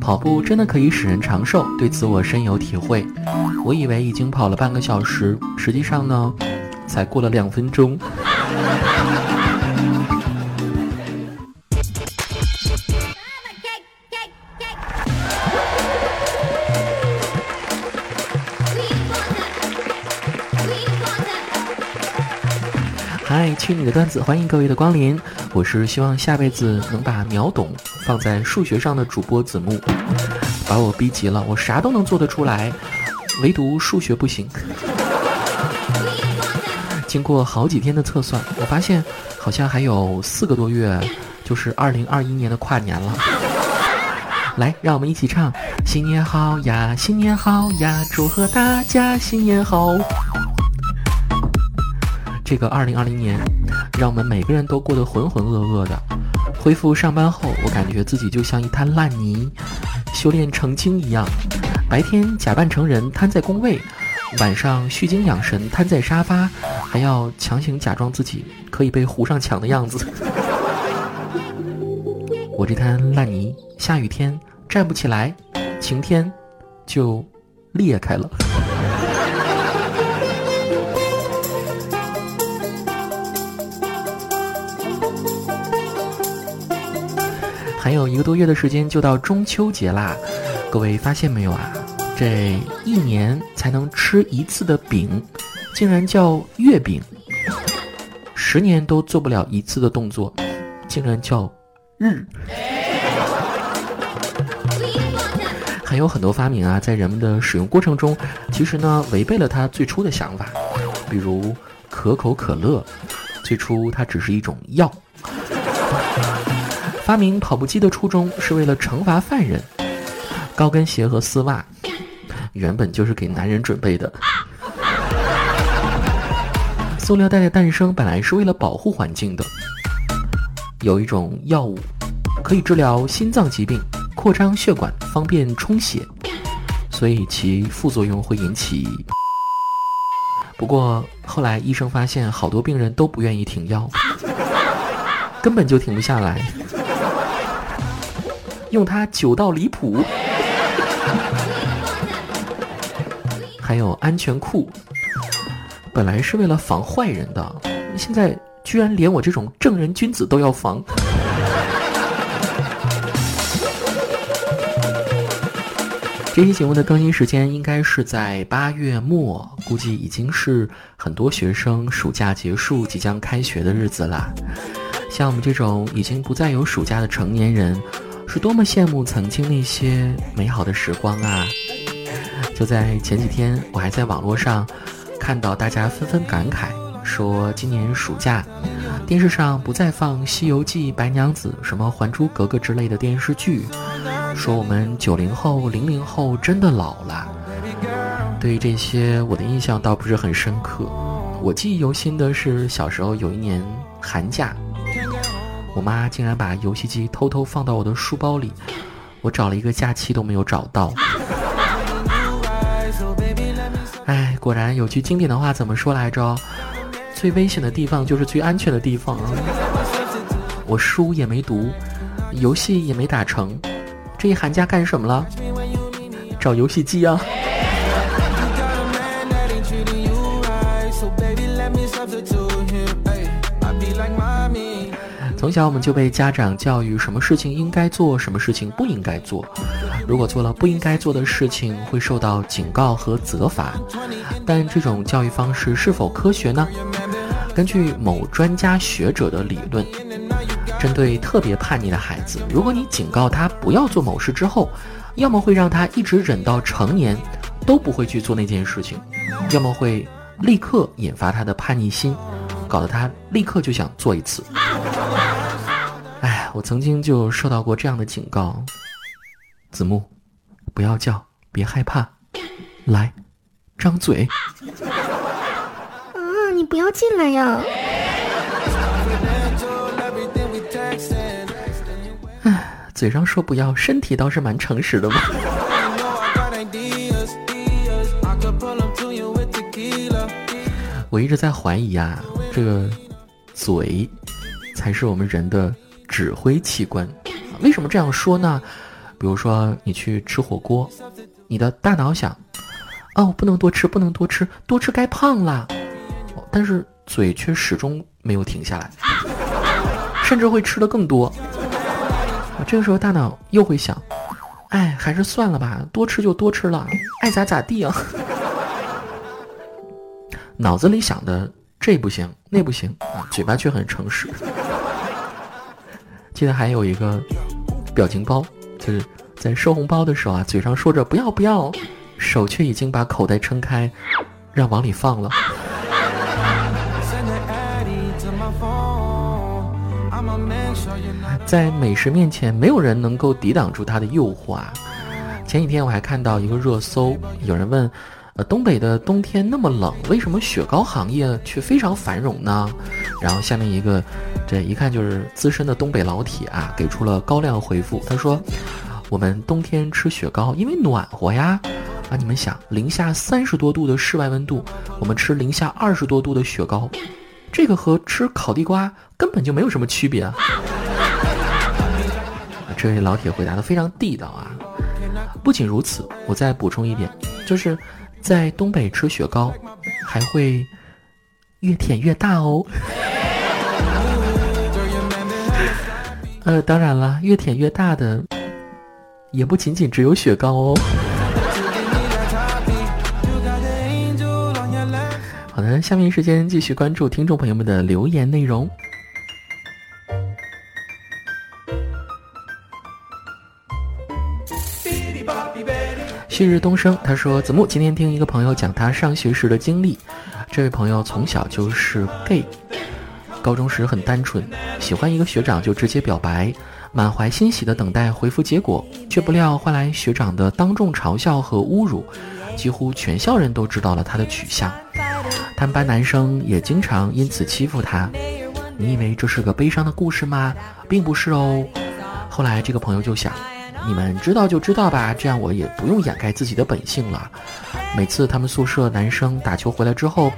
跑步真的可以使人长寿，对此我深有体会。我以为已经跑了半个小时，实际上呢，才过了两分钟。嗨，去你的段子！欢迎各位的光临，我是希望下辈子能把秒懂放在数学上的主播子木，把我逼急了，我啥都能做得出来，唯独数学不行。经过好几天的测算，我发现好像还有四个多月，就是二零二一年的跨年了。来，让我们一起唱：新年好呀，新年好呀，祝贺大家新年好。这个二零二零年，让我们每个人都过得浑浑噩噩的。恢复上班后，我感觉自己就像一滩烂泥，修炼成精一样。白天假扮成人瘫在工位，晚上虚惊养神瘫在沙发，还要强行假装自己可以被糊上墙的样子。我这滩烂泥，下雨天站不起来，晴天就裂开了。还有一个多月的时间就到中秋节啦，各位发现没有啊？这一年才能吃一次的饼，竟然叫月饼；十年都做不了一次的动作，竟然叫日。还有很多发明啊，在人们的使用过程中，其实呢违背了他最初的想法，比如可口可乐，最初它只是一种药。发明跑步机的初衷是为了惩罚犯人。高跟鞋和丝袜原本就是给男人准备的。塑料袋的诞生本来是为了保护环境的。有一种药物可以治疗心脏疾病，扩张血管，方便充血，所以其副作用会引起。不过后来医生发现，好多病人都不愿意停药，根本就停不下来。用它久到离谱，还有安全裤，本来是为了防坏人的，现在居然连我这种正人君子都要防。这期节目的更新时间应该是在八月末，估计已经是很多学生暑假结束、即将开学的日子了。像我们这种已经不再有暑假的成年人。是多么羡慕曾经那些美好的时光啊！就在前几天，我还在网络上看到大家纷纷感慨，说今年暑假电视上不再放《西游记》《白娘子》什么《还珠格格》之类的电视剧，说我们九零后、零零后真的老了。对于这些，我的印象倒不是很深刻。我记忆犹新的是小时候有一年寒假。我妈竟然把游戏机偷偷放到我的书包里，我找了一个假期都没有找到。哎，果然有句经典的话怎么说来着？最危险的地方就是最安全的地方。我书也没读，游戏也没打成，这一寒假干什么了？找游戏机啊！从小我们就被家长教育，什么事情应该做，什么事情不应该做。如果做了不应该做的事情，会受到警告和责罚。但这种教育方式是否科学呢？根据某专家学者的理论，针对特别叛逆的孩子，如果你警告他不要做某事之后，要么会让他一直忍到成年，都不会去做那件事情；要么会立刻引发他的叛逆心，搞得他立刻就想做一次。我曾经就受到过这样的警告：子木，不要叫，别害怕，来，张嘴。啊，你不要进来呀！唉，嘴上说不要，身体倒是蛮诚实的嘛。我一直在怀疑啊，这个嘴才是我们人的。指挥器官，为什么这样说呢？比如说你去吃火锅，你的大脑想，哦，不能多吃，不能多吃，多吃该胖啦。但是嘴却始终没有停下来，甚至会吃的更多。这个时候大脑又会想，哎，还是算了吧，多吃就多吃了，爱咋咋地啊。脑子里想的这不行那不行，嘴巴却很诚实。记得还有一个表情包，就是在收红包的时候啊，嘴上说着不要不要，手却已经把口袋撑开，让往里放了。在美食面前，没有人能够抵挡住它的诱惑啊！前几天我还看到一个热搜，有人问。呃，东北的冬天那么冷，为什么雪糕行业却非常繁荣呢？然后下面一个，这一看就是资深的东北老铁啊，给出了高亮回复。他说：“我们冬天吃雪糕，因为暖和呀。啊，你们想，零下三十多度的室外温度，我们吃零下二十多度的雪糕，这个和吃烤地瓜根本就没有什么区别啊。”这位老铁回答的非常地道啊！不仅如此，我再补充一点，就是。在东北吃雪糕，还会越舔越大哦。呃，当然了，越舔越大的也不仅仅只有雪糕哦。好的，下面时间继续关注听众朋友们的留言内容。旭日东升，他说：“子木今天听一个朋友讲他上学时的经历。这位朋友从小就是 gay，高中时很单纯，喜欢一个学长就直接表白，满怀欣喜的等待回复结果，却不料换来学长的当众嘲笑和侮辱，几乎全校人都知道了他的取向，他们班男生也经常因此欺负他。你以为这是个悲伤的故事吗？并不是哦。后来这个朋友就想。”你们知道就知道吧，这样我也不用掩盖自己的本性了。每次他们宿舍男生打球回来之后，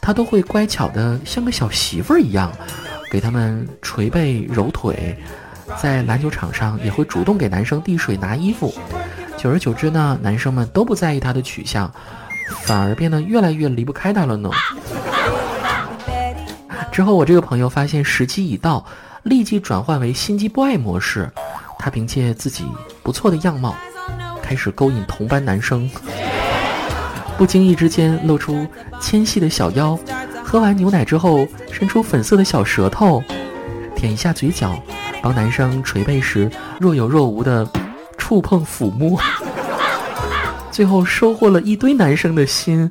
他都会乖巧的像个小媳妇儿一样，给他们捶背揉腿，在篮球场上也会主动给男生递水拿衣服。久而久之呢，男生们都不在意他的取向，反而变得越来越离不开他了呢。之后我这个朋友发现时机已到，立即转换为心机 boy 模式。她凭借自己不错的样貌，开始勾引同班男生，不经意之间露出纤细的小腰，喝完牛奶之后伸出粉色的小舌头，舔一下嘴角，帮男生捶背时若有若无的触碰抚摸，最后收获了一堆男生的心，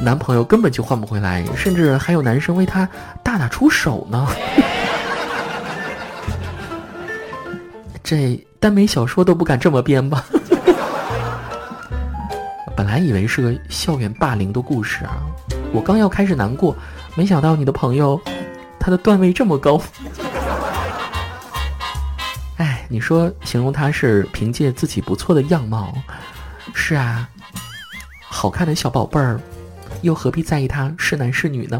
男朋友根本就换不回来，甚至还有男生为她大打出手呢。这耽美小说都不敢这么编吧？本来以为是个校园霸凌的故事啊，我刚要开始难过，没想到你的朋友，他的段位这么高。哎，你说形容他是凭借自己不错的样貌，是啊，好看的小宝贝儿，又何必在意他是男是女呢？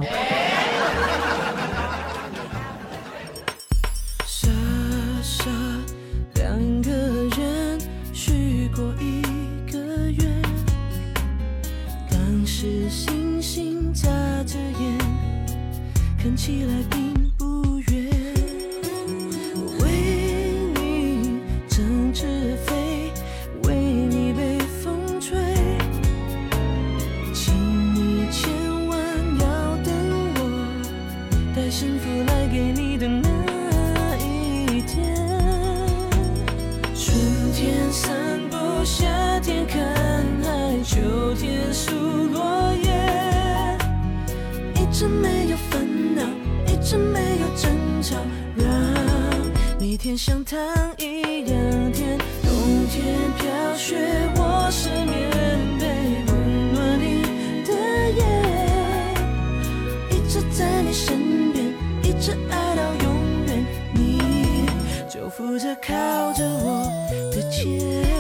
一直没有烦恼，一直没有争吵，让每天像糖一样甜，冬天飘雪，我是棉被，温暖你的眼，一直在你身边，一直爱到永远，你就负责靠着我的肩。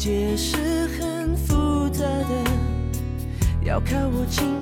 界是很复杂的要靠我亲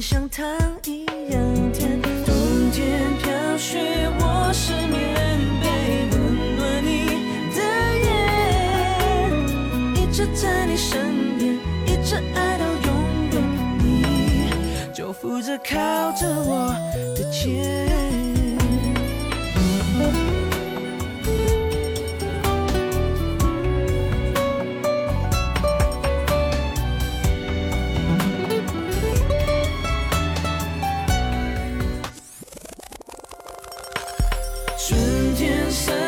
像糖一样甜，冬天飘雪，我是棉被，温暖你的眼，一直在你身边，一直爱到永远，你就扶着靠着我的肩。春天散